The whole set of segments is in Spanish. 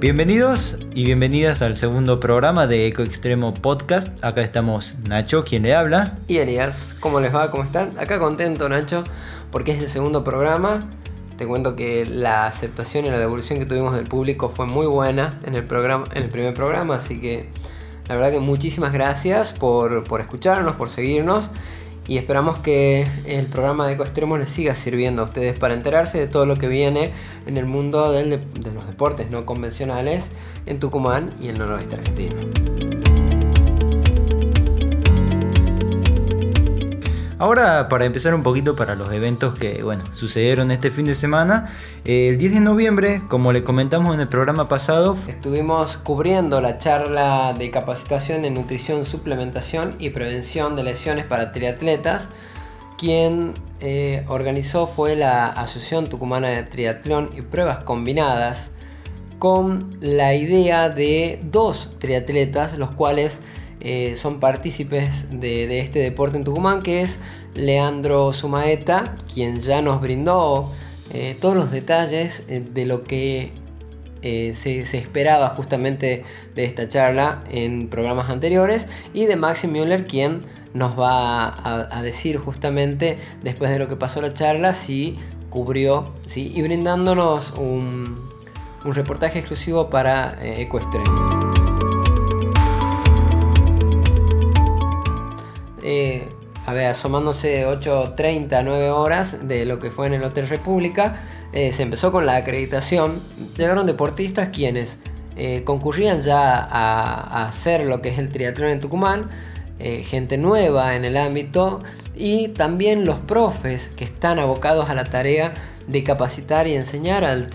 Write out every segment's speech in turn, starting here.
Bienvenidos y bienvenidas al segundo programa de Eco Extremo Podcast. Acá estamos Nacho, quien le habla. Y Elías, ¿cómo les va? ¿Cómo están? Acá contento Nacho, porque es el segundo programa. Te cuento que la aceptación y la devolución que tuvimos del público fue muy buena en el, programa, en el primer programa, así que la verdad que muchísimas gracias por, por escucharnos, por seguirnos y esperamos que el programa de Ecoextremo les siga sirviendo a ustedes para enterarse de todo lo que viene en el mundo de los deportes no convencionales en Tucumán y el noroeste argentino. Ahora, para empezar un poquito para los eventos que bueno, sucedieron este fin de semana, el 10 de noviembre, como le comentamos en el programa pasado, estuvimos cubriendo la charla de capacitación en nutrición, suplementación y prevención de lesiones para triatletas. Quien eh, organizó fue la Asociación Tucumana de Triatlón y Pruebas Combinadas, con la idea de dos triatletas, los cuales eh, son partícipes de, este deporte en Tucumán, que es Leandro Sumaeta, quien ya nos brindó eh, todos los detalles eh, de lo que se, esperaba justamente de esta charla en programas anteriores, y de Maxi Müller, quien nos va a, decir justamente después de lo que pasó la charla si cubrió ¿sí? y brindándonos un, un reportaje exclusivo para Ecuestre. Eh, a ver, asomándose 8.30, 9 horas de lo que fue en el Hotel República, eh, se empezó con la acreditación. Llegaron deportistas quienes eh, concurrían ya a, hacer lo que es el triatlón en Tucumán, gente nueva en el ámbito y también los profes que están abocados a la tarea de capacitar y enseñar al,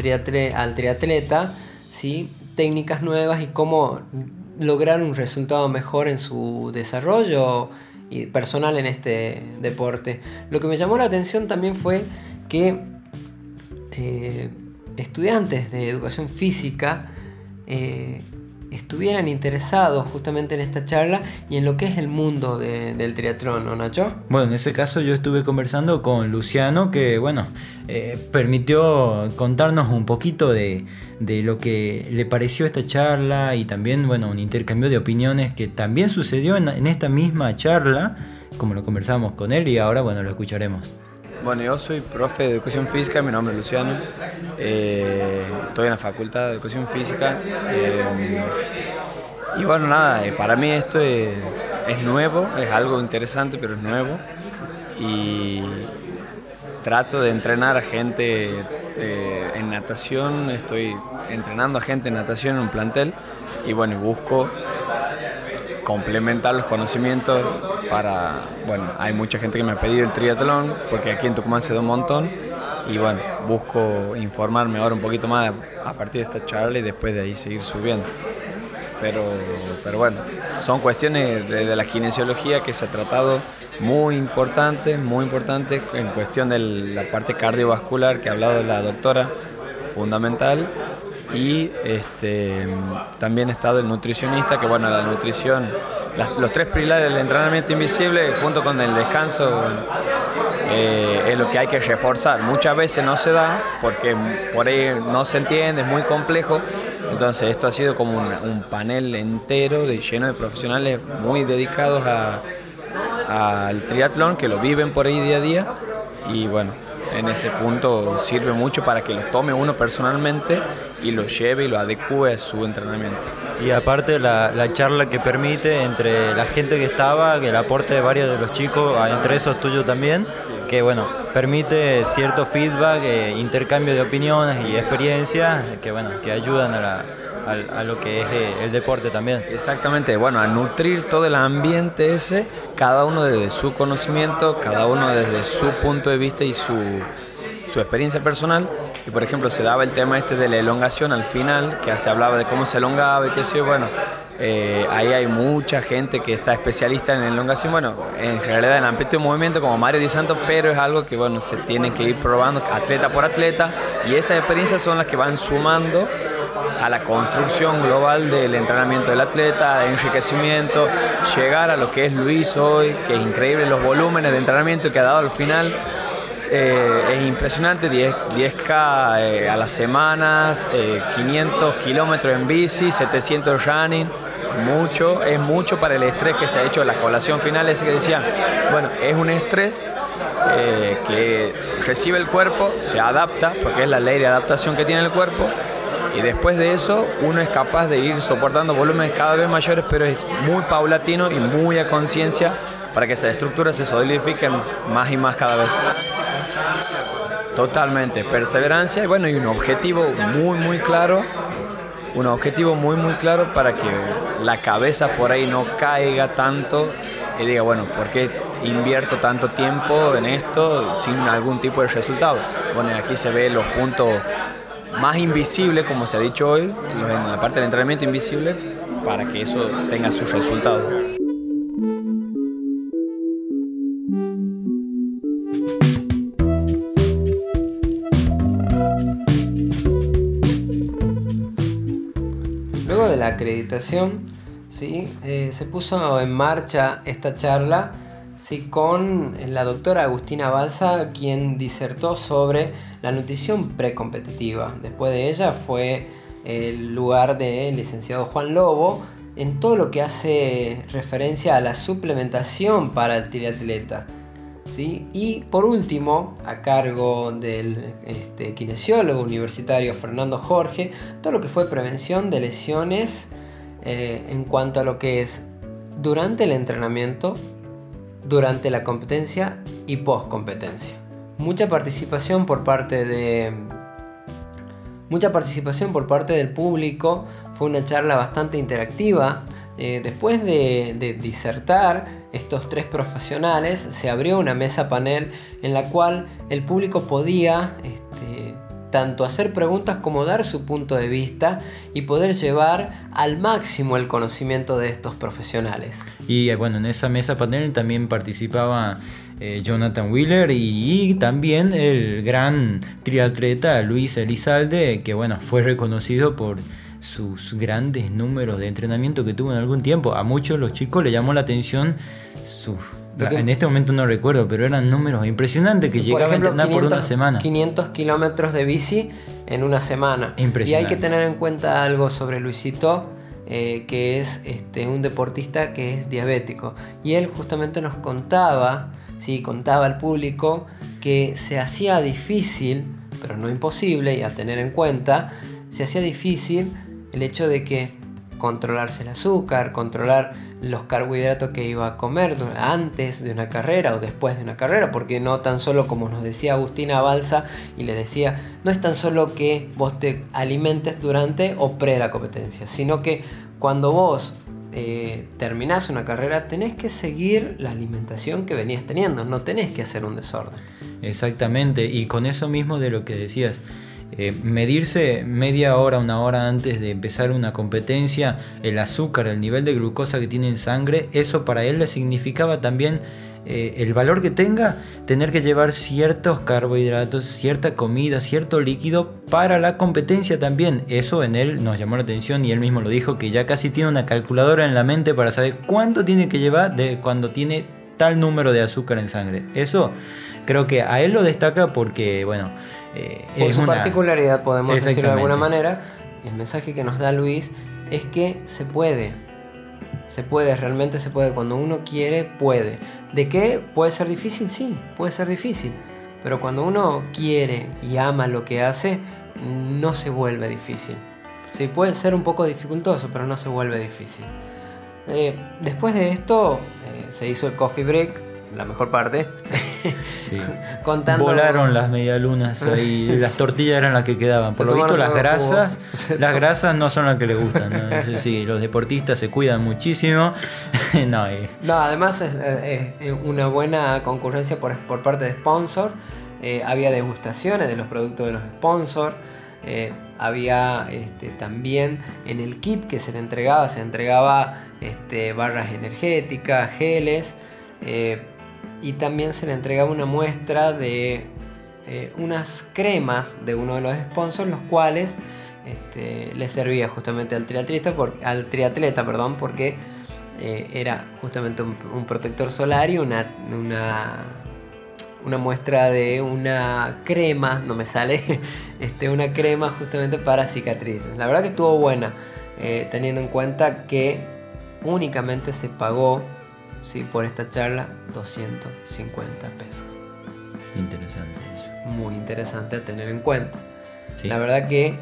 al triatleta ¿sí? técnicas nuevas y cómo lograr un resultado mejor en su desarrollo y personal en este deporte. Lo que me llamó la atención también fue que eh, estudiantes de educación física eh, estuvieran interesados justamente en esta charla y en lo que es el mundo del triatlón, ¿no, Nacho? Bueno, en ese caso yo estuve conversando con Luciano, que bueno, eh, permitió contarnos un poquito de, lo que le pareció esta charla y también, bueno, un intercambio de opiniones que también sucedió en, en esta misma charla, como lo conversamos con él y ahora, bueno, lo escucharemos. Bueno, yo soy profe de educación física, mi nombre es Luciano, eh, estoy en la facultad de educación física. Eh, y bueno, nada, eh, para mí esto es, nuevo, es algo interesante pero es nuevo. Y trato de entrenar a gente en natación, estoy entrenando a gente en natación en un plantel y bueno, busco complementar los conocimientos para, bueno, hay mucha gente que me ha pedido el triatlón, porque aquí en Tucumán se da un montón, y bueno, busco informarme ahora un poquito más a partir de esta charla y después de ahí seguir subiendo. Pero, pero bueno, son cuestiones de, la kinesiología que se ha tratado muy importante, muy importante en cuestión de la parte cardiovascular que ha hablado la doctora, fundamental, y este, también he estado el nutricionista, que bueno, la nutrición, los tres pilares del entrenamiento invisible junto con el descanso eh, es lo que hay que reforzar. Muchas veces no se da porque por ahí no se entiende, es muy complejo. Entonces esto ha sido como un, panel entero lleno de profesionales muy dedicados al triatlón, que lo viven por ahí día a día. Y bueno, en ese punto sirve mucho para que lo tome uno personalmente y lo lleve y lo adecue a su entrenamiento. Y aparte la, charla que permite entre la gente que estaba, que el aporte de varios de los chicos, ah, entre esos tuyos también, que bueno, permite cierto feedback, eh, intercambio de opiniones y experiencias que bueno, que ayudan a, lo que es eh, el deporte también. Exactamente, bueno, a nutrir todo el ambiente ese, cada uno desde su conocimiento, cada uno desde su punto de vista y su, su experiencia personal y por ejemplo se daba el tema este de la elongación al final, que se hablaba de cómo se elongaba y qué sé bueno, eh, ahí hay mucha gente que está especialista en elongación, bueno, en realidad en amplitud de movimiento como Mario Di Santo, pero es algo que bueno, se tiene que ir probando atleta por atleta. Y esas experiencias son las que van sumando a la construcción global del entrenamiento del atleta, enriquecimiento, llegar a lo que es Luis hoy, que es increíble los volúmenes de entrenamiento que ha dado al final es, eh, es impresionante, 10, 10K eh, a las semanas, 500 kilómetros en bici, 700 running, mucho, es mucho para el estrés que se ha hecho la colación final, ese que decía, bueno, es un estrés que recibe el cuerpo, se adapta, porque es la ley de adaptación que tiene el cuerpo, y después de eso uno es capaz de ir soportando volúmenes cada vez mayores, pero es muy paulatino y muy a conciencia para que esas estructuras se solidifiquen más y más cada vez. Totalmente, perseverancia y bueno, y un objetivo muy muy claro, un objetivo muy muy claro para que la cabeza por ahí no caiga tanto y diga, bueno, ¿por qué invierto tanto tiempo en esto sin algún tipo de resultado? Bueno, aquí se ve los puntos más invisible, como se ha dicho hoy, en la parte del entrenamiento invisible, para que eso tenga sus resultados. Acreditación, ¿sí? Eh, se puso en marcha esta charla ¿sí? con la doctora Agustina Balsa, quien disertó sobre la nutrición precompetitiva. Después de ella fue el lugar del licenciado Juan Lobo en todo lo que hace referencia a la suplementación para el triatleta. Y por último, a cargo del este, kinesiólogo universitario Fernando Jorge, todo lo que fue prevención de lesiones eh, en cuanto a lo que es durante el entrenamiento, durante la competencia y post competencia mucha participación por parte de mucha participación por parte del público fue una charla bastante interactiva eh, después de, disertar estos tres profesionales se abrió una mesa panel en la cual el público podía este, tanto hacer preguntas como dar su punto de vista y poder llevar al máximo el conocimiento de estos profesionales. Y eh, bueno, en esa mesa panel también participaba eh, Jonathan Wheeler y, también el gran triatleta Luis Elizalde, que bueno, fue reconocido por sus grandes números de entrenamiento que tuvo en algún tiempo. A muchos los chicos le llamó la atención sus en este momento no recuerdo, pero eran números impresionantes que llegaban a entrenar por una semana. 500 kilómetros de bici en una semana. Y hay que tener en cuenta algo sobre Luisito, eh, que es este, un deportista que es diabético. Y él justamente nos contaba, sí, contaba al público que se hacía difícil, pero no imposible, y a tener en cuenta, se hacía difícil el hecho de que controlarse el azúcar, controlar los carbohidratos que iba a comer antes de una carrera o después de una carrera, porque no tan solo como nos decía Agustina Balsa y le decía, no es tan solo que vos te alimentes durante o pre la competencia, sino que cuando vos eh, terminás una carrera tenés que seguir la alimentación que venías teniendo, no tenés que hacer un desorden. Exactamente, y con eso mismo de lo que decías, eh, medirse media hora, una hora antes de empezar una competencia, el azúcar, el nivel de glucosa que tiene en sangre, eso para él le significaba también eh, el valor que tenga, tener que llevar ciertos carbohidratos, cierta comida, cierto líquido para la competencia también. Eso en él nos llamó la atención y él mismo lo dijo que ya casi tiene una calculadora en la mente para saber cuánto tiene que llevar de cuando tiene tal número de azúcar en sangre. Eso creo que a él lo destaca porque, bueno, eh, Por su particularidad, podemos decirlo de alguna manera, el mensaje que nos da Luis es que se puede. Se puede, realmente se puede. Cuando uno quiere, puede. ¿De qué? ¿Puede ser difícil? Sí, puede ser difícil. Pero cuando uno quiere y ama lo que hace, no se vuelve difícil. Sí, puede ser un poco dificultoso, pero no se vuelve difícil. Eh, después de esto, eh, se hizo el coffee break, la mejor parte. Sí. Volaron las medialunas y las tortillas eran las que quedaban. Por lo visto las grasas, las grasas no son las que les gustan. Sí, los deportistas se cuidan muchísimo. no, además es, una buena concurrencia por, parte de sponsor. Eh, había degustaciones de los productos de los sponsors. Eh, había este, también en el kit que se le entregaba, se entregaba este, barras energéticas, geles. Eh, y también se le entregaba una muestra de eh, unas cremas de uno de los sponsors, los cuales este, le servía justamente al triatleta, por, al triatleta perdón, porque eh, era justamente un, protector solar y una, una muestra de una crema, no me sale, este, una crema justamente para cicatrices. La verdad que estuvo buena, eh, teniendo en cuenta que únicamente se pagó ¿sí? por esta charla 250 pesos. Interesante eso. Muy interesante a tener en cuenta. La verdad que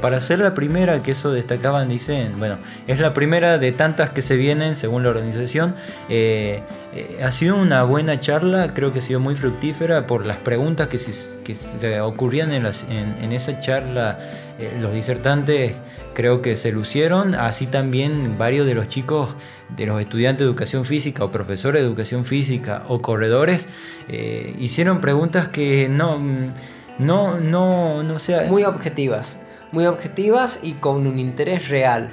para ser la primera, que eso destacaban, dicen, bueno, es la primera de tantas que se vienen según la organización. Eh, eh, ha sido una buena charla, creo que ha sido muy fructífera por las preguntas que se, ocurrían en, en, esa charla. Eh, los disertantes creo que se lucieron, así también varios de los chicos, de los estudiantes de educación física o profesores de educación física o corredores, hicieron preguntas que no... No, no, no sea... Muy objetivas muy objetivas y con un interés real.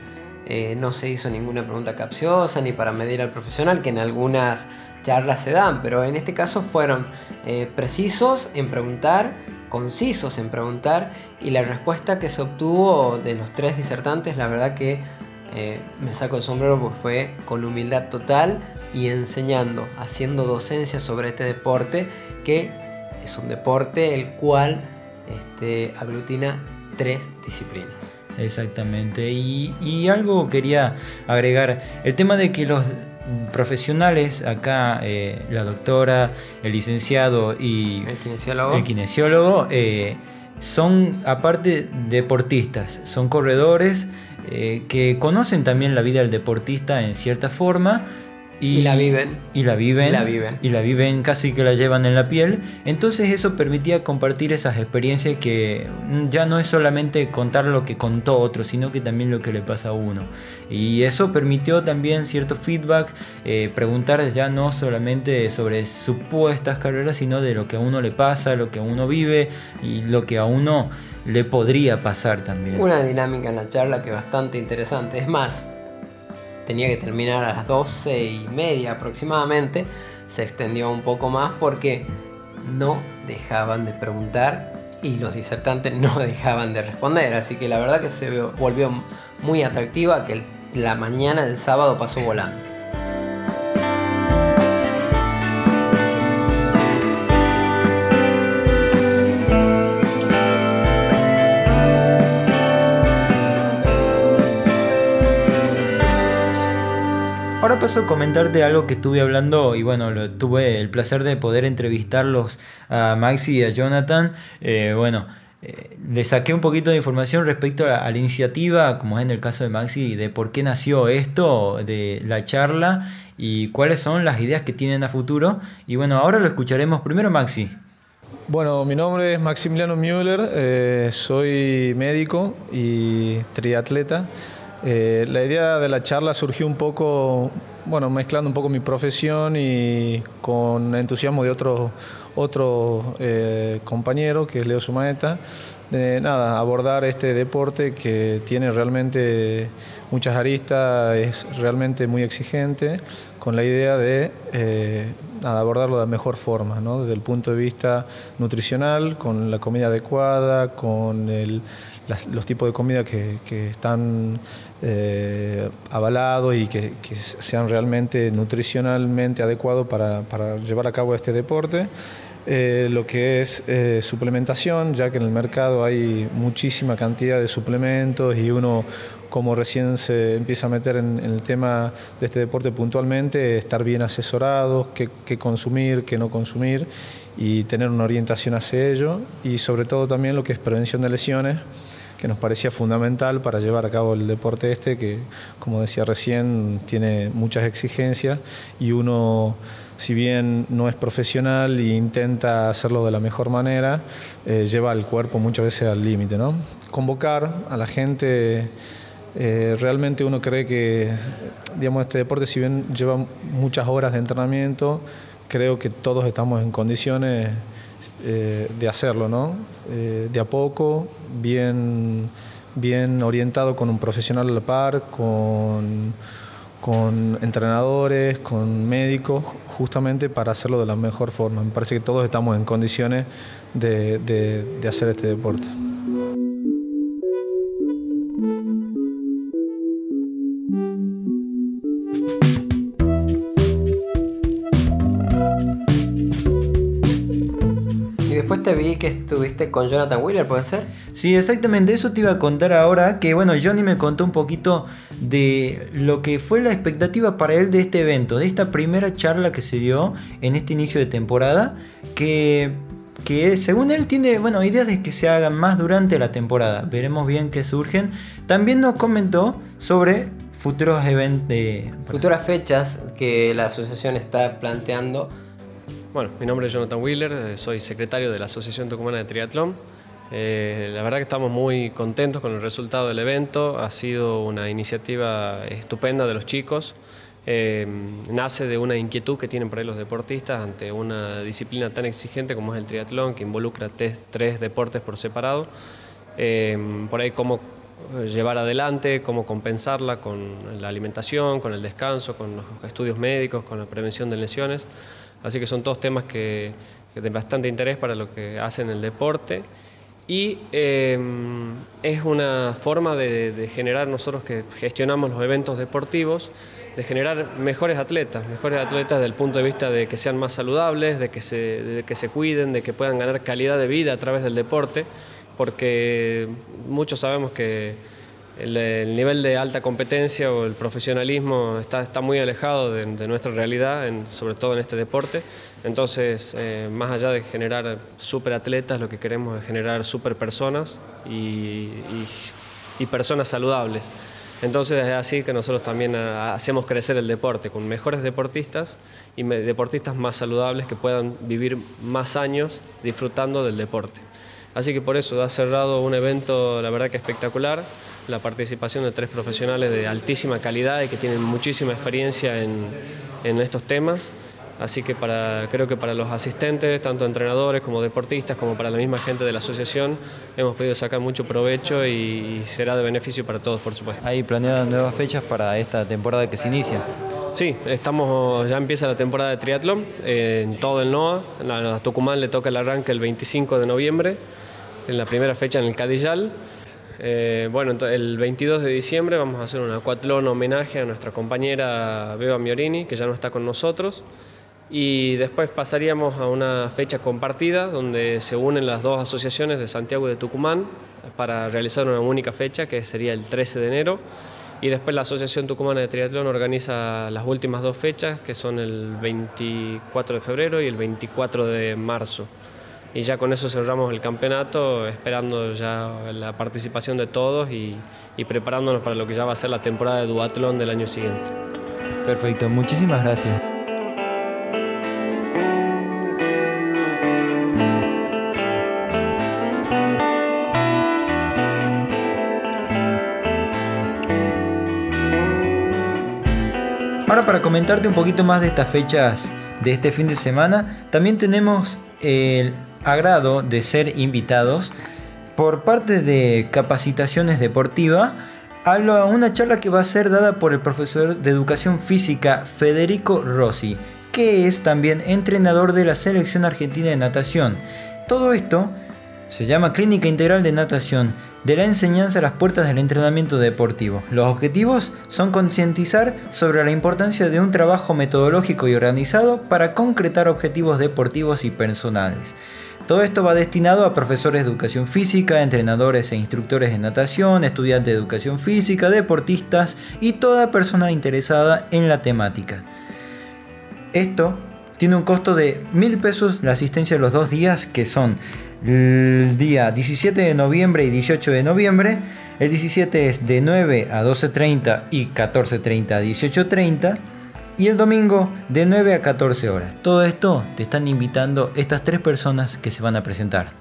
Eh, no se hizo ninguna pregunta capciosa ni para medir al profesional, que en algunas charlas se dan, pero en este caso fueron eh, precisos en preguntar, concisos en preguntar, y la respuesta que se obtuvo de los tres disertantes, la verdad que eh, me saco el sombrero porque fue con humildad total y enseñando, haciendo docencia sobre este deporte, que es un deporte el cual este, aglutina tres disciplinas. Exactamente. Y, algo quería agregar, el tema de que los profesionales, acá eh, la doctora, el licenciado y el kinesiólogo, el kinesiólogo eh, son aparte deportistas, son corredores eh, que conocen también la vida del deportista en cierta forma y, la viven. Y la viven. Y la viven. Y la viven casi que la llevan en la piel. Entonces eso permitía compartir esas experiencias que ya no es solamente contar lo que contó otro, sino que también lo que le pasa a uno. Y eso permitió también cierto feedback, eh, preguntar ya no solamente sobre supuestas carreras, sino de lo que a uno le pasa, lo que a uno vive y lo que a uno le podría pasar también. Una dinámica en la charla que es bastante interesante. Es más, tenía que terminar a las 12 y media aproximadamente, se extendió un poco más porque no dejaban de preguntar y los disertantes no dejaban de responder. Así que la verdad que se volvió muy atractiva, que la mañana del sábado pasó volando. Comentarte algo que estuve hablando y bueno, tuve el placer de poder entrevistarlos a Maxi y a Jonathan. Eh, bueno, eh, le saqué un poquito de información respecto a, la iniciativa, como es en el caso de Maxi, de por qué nació esto, de la charla y cuáles son las ideas que tienen a futuro. Y bueno, ahora lo escucharemos primero Maxi. Bueno, mi nombre es Maximiliano Müller, eh, soy médico y triatleta. Eh, la idea de la charla surgió un poco, bueno, mezclando un poco mi profesión y con entusiasmo de otro, eh, compañero, que es Leo Sumaeta, de nada, abordar este deporte que tiene realmente muchas aristas, es realmente muy exigente, con la idea de eh, abordarlo de la mejor forma, ¿no? desde el punto de vista nutricional, con la comida adecuada, con el los tipos de comida que, están eh, avalados y que, sean realmente nutricionalmente adecuados para, llevar a cabo este deporte. Eh, lo que es eh, suplementación, ya que en el mercado hay muchísima cantidad de suplementos y uno como recién se empieza a meter en, el tema de este deporte puntualmente, estar bien asesorado, qué, qué consumir, qué no consumir y tener una orientación hacia ello y sobre todo también lo que es prevención de lesiones que nos parecía fundamental para llevar a cabo el deporte este, que como decía recién, tiene muchas exigencias y uno, si bien no es profesional e intenta hacerlo de la mejor manera, eh, lleva al cuerpo muchas veces al límite. ¿no? Convocar a la gente, eh, realmente uno cree que digamos, este deporte, si bien lleva muchas horas de entrenamiento, creo que todos estamos en condiciones eh, de hacerlo, ¿no? Eh, de a poco, bien, bien orientado con un profesional a la par, con, con entrenadores, con médicos, justamente para hacerlo de la mejor forma. Me parece que todos estamos en condiciones de, de hacer este deporte. Te vi que estuviste con Jonathan Wheeler, ¿puede ser? Sí, exactamente, eso te iba a contar ahora, que bueno, Johnny me contó un poquito de lo que fue la expectativa para él de este evento, de esta primera charla que se dio en este inicio de temporada, que, que según él tiene, bueno, ideas de que se hagan más durante la temporada, veremos bien qué surgen. También nos comentó sobre futuros eventos. Futuras fechas que la asociación está planteando bueno, mi nombre es Jonathan Wheeler, eh, soy secretario de la Asociación Tucumana de Triatlón. Eh, la verdad que estamos muy contentos con el resultado del evento, ha sido una iniciativa estupenda de los chicos. Eh, nace de una inquietud que tienen por ahí los deportistas ante una disciplina tan exigente como es el triatlón, que involucra tres, deportes por separado. por ahí cómo llevar adelante, cómo compensarla con la alimentación, con el descanso, con los estudios médicos, con la prevención de lesiones. Así que son todos temas que, de bastante interés para lo que hacen el deporte. Y em, es una forma de, generar, nosotros que gestionamos los eventos deportivos, de generar mejores atletas, mejores atletas desde el punto de vista de que sean más saludables, de que se, de que se cuiden, de que puedan ganar calidad de vida a través del deporte, porque muchos sabemos que el, nivel de alta competencia o el profesionalismo está, está muy alejado de, nuestra realidad, sobre todo en este deporte. Entonces, eh, más allá de generar super atletas, lo que queremos es generar super personas y, personas saludables. Entonces es así que nosotros también ah, hacemos crecer el deporte, con mejores deportistas y deportistas más saludables que puedan vivir más años disfrutando del deporte. Así que por eso ha cerrado un evento, la verdad que espectacular la participación de tres profesionales de altísima calidad y que tienen muchísima experiencia en, estos temas. Así que para, creo que para los asistentes, tanto entrenadores como deportistas, como para la misma gente de la asociación, hemos podido sacar mucho provecho y, será de beneficio para todos, por supuesto. ¿Hay planeadas nuevas fechas para esta temporada que se inicia? Sí, estamos, ya empieza la temporada de triatlón en todo el NOA. A Tucumán le toca el arranque el 25 de noviembre, en la primera fecha en el Cadillal. Eh, bueno, el 22 de diciembre vamos a hacer un acuatlón homenaje a nuestra compañera Beba Miorini, que ya no está con nosotros. Y después pasaríamos a una fecha compartida donde se unen las dos asociaciones de Santiago y de Tucumán para realizar una única fecha que sería el 13 de enero. Y después la Asociación Tucumana de Triatlón organiza las últimas dos fechas que son el 24 de febrero y el 24 de marzo y ya con eso cerramos el campeonato, esperando ya la participación de todos y, preparándonos para lo que ya va a ser la temporada de duatlón del año siguiente. Perfecto, muchísimas gracias. Ahora para comentarte un poquito más de estas fechas de este fin de semana, también tenemos el agrado de ser invitados por parte de Capacitaciones Deportiva a una charla que va a ser dada por el profesor de Educación Física Federico Rossi, que es también entrenador de la Selección Argentina de Natación. Todo esto se llama Clínica Integral de Natación, de la enseñanza a las puertas del entrenamiento deportivo. Los objetivos son concientizar sobre la importancia de un trabajo metodológico y organizado para concretar objetivos deportivos y personales. Todo esto va destinado a profesores de educación física, entrenadores e instructores de natación, estudiantes de educación física, deportistas y toda persona interesada en la temática. Esto tiene un costo de mil pesos la asistencia de los dos días que son el día 17 de noviembre y 18 de noviembre. El 17 es de 9 a 12.30 y 14.30 a 18.30 y el domingo de 9 a 14 horas. Todo esto te están invitando estas tres personas que se van a presentar.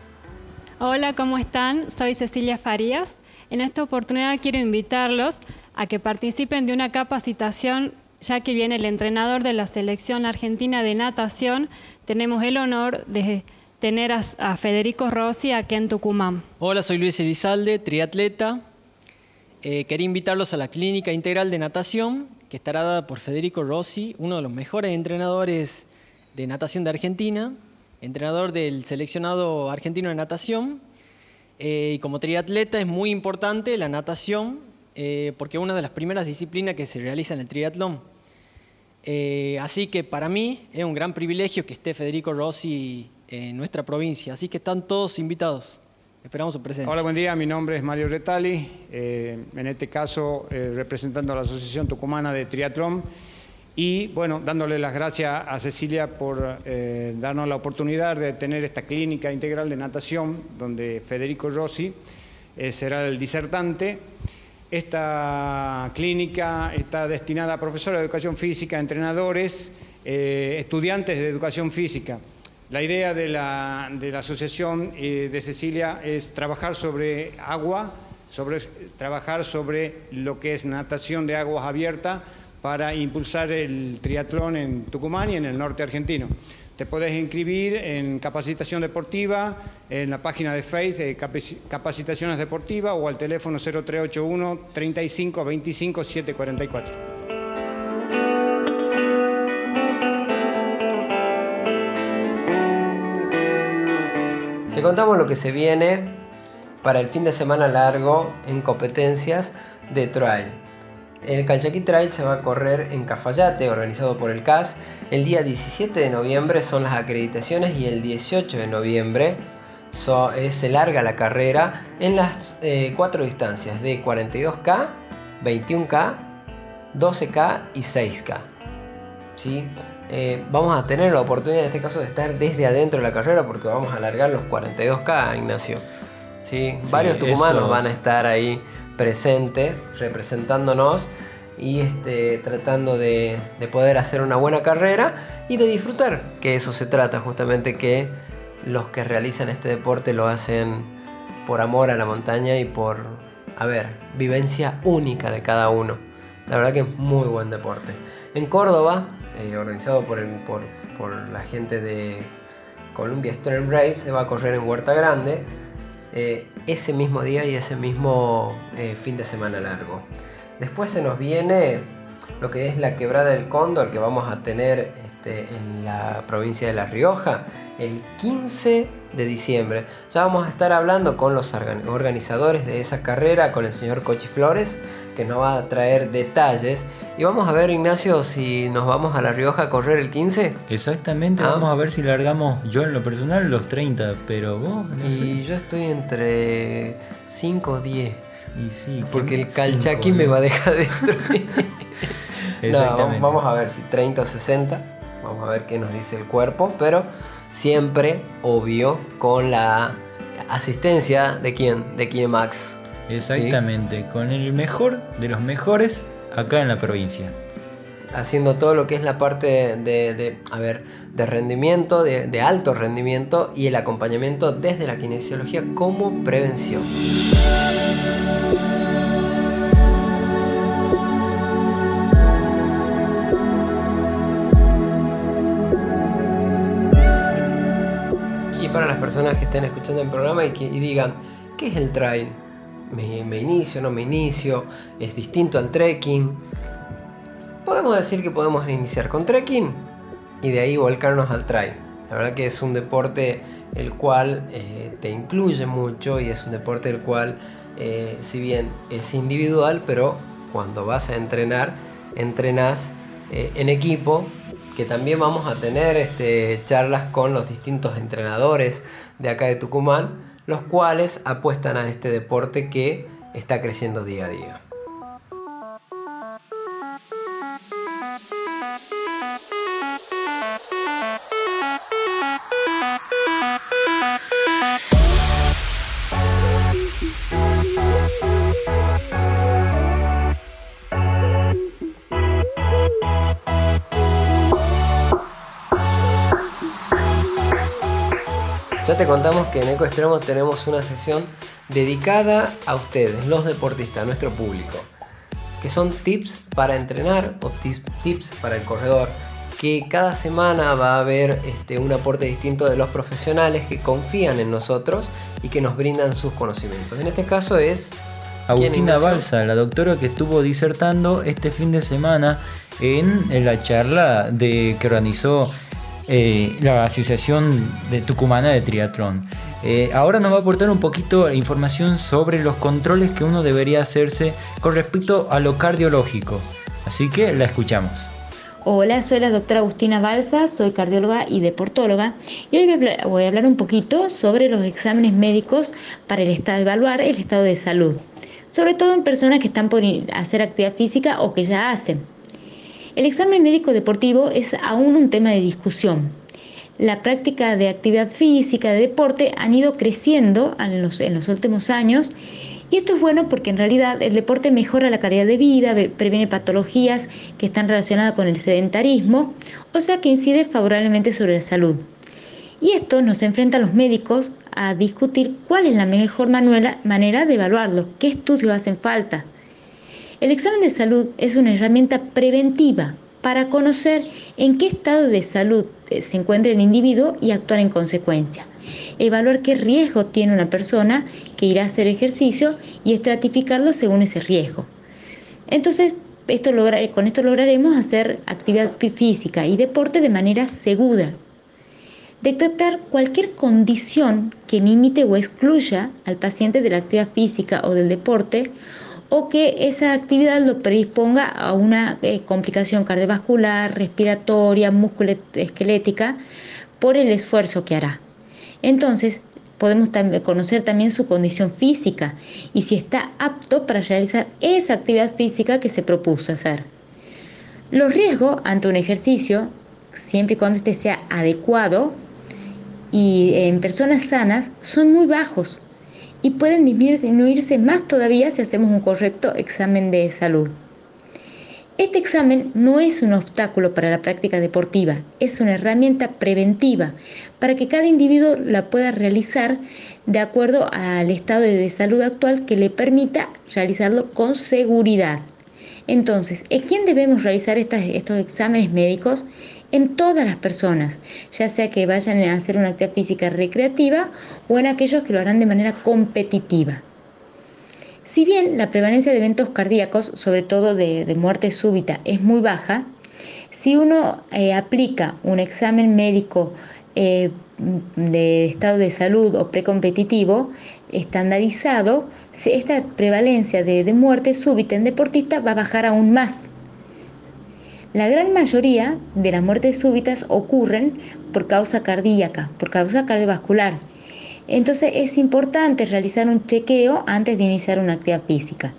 Hola, ¿cómo están? Soy Cecilia Farías. En esta oportunidad quiero invitarlos a que participen de una capacitación ya que viene el entrenador de la selección argentina de natación. Tenemos el honor de tener a, Federico Rossi aquí en Tucumán. Hola, soy Luis Elizalde, triatleta. Eh, quería invitarlos a la Clínica Integral de Natación que estará dada por Federico Rossi, uno de los mejores entrenadores de natación de Argentina, entrenador del seleccionado argentino de natación. Eh, y como triatleta es muy importante la natación, eh, porque es una de las primeras disciplinas que se realiza en el triatlón. Eh, así que para mí es un gran privilegio que esté Federico Rossi en nuestra provincia. Así que están todos invitados. Esperamos su presencia. Hola, buen día. Mi nombre es Mario Retali. Eh, en este caso, eh, representando a la Asociación Tucumana de Triatlón. Y bueno, dándole las gracias a Cecilia por eh, darnos la oportunidad de tener esta clínica integral de natación, donde Federico Rossi será el disertante. Esta clínica está destinada a profesores de educación física, entrenadores, estudiantes de educación física. La idea de la, asociación eh, de Cecilia es trabajar sobre agua, sobre, trabajar sobre lo que es natación de aguas abiertas para impulsar el triatlón en Tucumán y en el norte argentino. Te puedes inscribir en capacitación deportiva, en la página de Facebook de Capacitaciones Deportivas o al teléfono 0381 35 25 744. Te contamos lo que se viene para el fin de semana largo en competencias de trail. El Calchaquí Trail se va a correr en Cafayate, organizado por el CAS. El día 17 de noviembre son las acreditaciones y el 18 de noviembre eh, se larga la carrera en las eh, cuatro distancias de 42K, 21K, 12K y 6K. ¿Sí? Eh, vamos a tener la oportunidad en este caso de estar desde adentro de la carrera porque vamos a alargar los 42K, Ignacio. ¿Sí? Varios tucumanos van a estar ahí presentes, representándonos y este, tratando de, poder hacer una buena carrera y de disfrutar, que eso se trata justamente que los que realizan este deporte lo hacen por amor a la montaña y por, a ver, vivencia única de cada uno. La verdad que es muy buen deporte. En Córdoba eh, organizado por, por, la gente de Columbia Stone Race, se va a correr en Huerta Grande eh, ese mismo día y ese mismo eh, fin de semana largo. Después se nos viene lo que es la quebrada del cóndor que vamos a tener este, en la provincia de La Rioja el 15 de diciembre. Ya vamos a estar hablando con los organizadores de esa carrera, con el señor Cochi Flores, que nos va a traer detalles. Y vamos a ver, Ignacio, si nos vamos a La Rioja a correr el 15. Exactamente, ah. vamos a ver si largamos yo en lo personal los 30, pero vos... y yo estoy entre 5 o 10. Y sí, porque el calchaqui me va a dejar dentro. no, vamos a ver si 30 o 60. Vamos a ver qué nos dice el cuerpo, pero siempre, obvio, con la asistencia de quién, de Kinemax. Exactamente, con el mejor de los mejores acá en la provincia. Haciendo todo lo que es la parte de, a ver, de rendimiento, de, de alto rendimiento y el acompañamiento desde la kinesiología como prevención. Para las personas que estén escuchando el programa y que digan, ¿qué es el trail? ¿Me, inicio, no me inicio? ¿Es distinto al trekking? Podemos decir que podemos iniciar con trekking y de ahí volcarnos al trail. La verdad que es un deporte el cual eh, te incluye mucho y es un deporte el cual, eh, si bien es individual, pero cuando vas a entrenar, entrenas eh, en equipo que también vamos a tener este, charlas con los distintos entrenadores de acá de Tucumán, los cuales apuestan a este deporte que está creciendo día a día. Te contamos que en Eco Extremo tenemos una sesión dedicada a ustedes, los deportistas, a nuestro público, que son tips para entrenar o tips, para el corredor, que cada semana va a haber este, un aporte distinto de los profesionales que confían en nosotros y que nos brindan sus conocimientos. En este caso es... Agustina Balsa, la doctora que estuvo disertando este fin de semana en, la charla de, que organizó eh, la Asociación de Tucumana de Triatlón. Eh, ahora nos va a aportar un poquito de información sobre los controles que uno debería hacerse con respecto a lo cardiológico. Así que la escuchamos. Hola, soy la doctora Agustina Balsa, soy cardióloga y deportóloga y hoy voy a hablar un poquito sobre los exámenes médicos para el estado, evaluar el estado de salud, sobre todo en personas que están por hacer actividad física o que ya hacen. El examen médico deportivo es aún un tema de discusión. La práctica de actividad física, de deporte, han ido creciendo en los, últimos años y esto es bueno porque en realidad el deporte mejora la calidad de vida, previene patologías que están relacionadas con el sedentarismo, o sea que incide favorablemente sobre la salud. Y esto nos enfrenta a los médicos a discutir cuál es la mejor manera de evaluarlo, qué estudios hacen falta. El examen de salud es una herramienta preventiva para conocer en qué estado de salud eh, se encuentra el individuo y actuar en consecuencia evaluar qué riesgo tiene una persona que irá a hacer ejercicio y estratificarlo según ese riesgo. Entonces, con esto lograremos hacer actividad física y deporte de manera segura. Detectar cualquier condición que limite o excluya al paciente de la actividad física o del deporte o que esa actividad lo predisponga a una eh, complicación cardiovascular, respiratoria, musculoesquelética por el esfuerzo que hará. Entonces, podemos conocer también su condición física y si está apto para realizar esa actividad física que se propuso hacer. Los riesgos ante un ejercicio, siempre y cuando este sea adecuado y en personas sanas, son muy bajos y pueden disminuirse más todavía si hacemos un correcto examen de salud. Este examen no es un obstáculo para la práctica deportiva, es una herramienta preventiva para que cada individuo la pueda realizar de acuerdo al estado de salud actual que le permita realizarlo con seguridad. Entonces, ¿en quién debemos realizar estos exámenes médicos? En todas las personas, ya sea que vayan a hacer una actividad física recreativa o en aquellos que lo harán de manera competitiva. Si bien la prevalencia de eventos cardíacos, sobre todo de, muerte súbita, es muy baja, si uno eh, aplica un examen médico eh, de estado de salud o precompetitivo estandarizado, esta prevalencia de, de muerte súbita en deportistas va a bajar aún más. La gran mayoría de las muertes súbitas ocurren por causa cardíaca, por causa cardiovascular. Entonces es importante realizar un chequeo antes de iniciar una actividad física,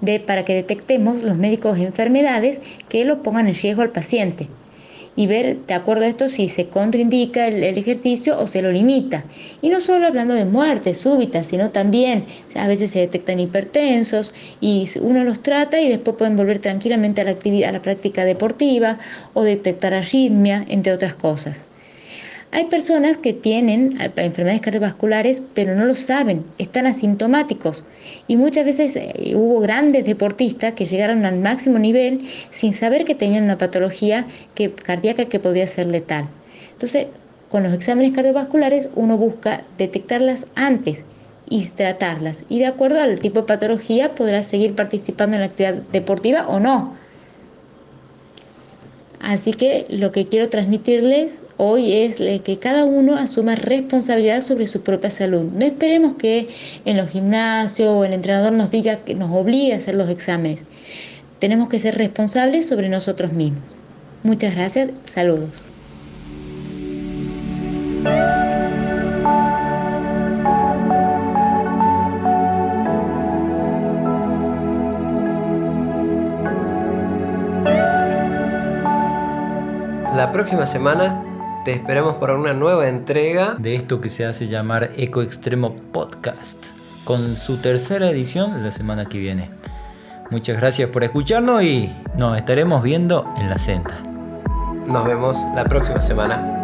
de, para que detectemos los médicos enfermedades que lo pongan en riesgo al paciente y ver de acuerdo a esto si se contraindica el, ejercicio o se lo limita. Y no solo hablando de muertes súbitas, sino también a veces se detectan hipertensos y uno los trata y después pueden volver tranquilamente a la, actividad, a la práctica deportiva o detectar arritmia, entre otras cosas. Hay personas que tienen enfermedades cardiovasculares pero no lo saben, están asintomáticos y muchas veces eh, hubo grandes deportistas que llegaron al máximo nivel sin saber que tenían una patología que, cardíaca que podía ser letal. Entonces, con los exámenes cardiovasculares uno busca detectarlas antes y tratarlas y de acuerdo al tipo de patología podrá seguir participando en la actividad deportiva o no. Así que lo que quiero transmitirles hoy es que cada uno asuma responsabilidad sobre su propia salud. No esperemos que en los gimnasios o el entrenador nos diga que nos obligue a hacer los exámenes. Tenemos que ser responsables sobre nosotros mismos. Muchas gracias, saludos. Próxima semana te esperamos para una nueva entrega de esto que se hace llamar Eco Extremo Podcast, con su tercera edición la semana que viene. Muchas gracias por escucharnos y nos estaremos viendo en la senda. Nos vemos la próxima semana.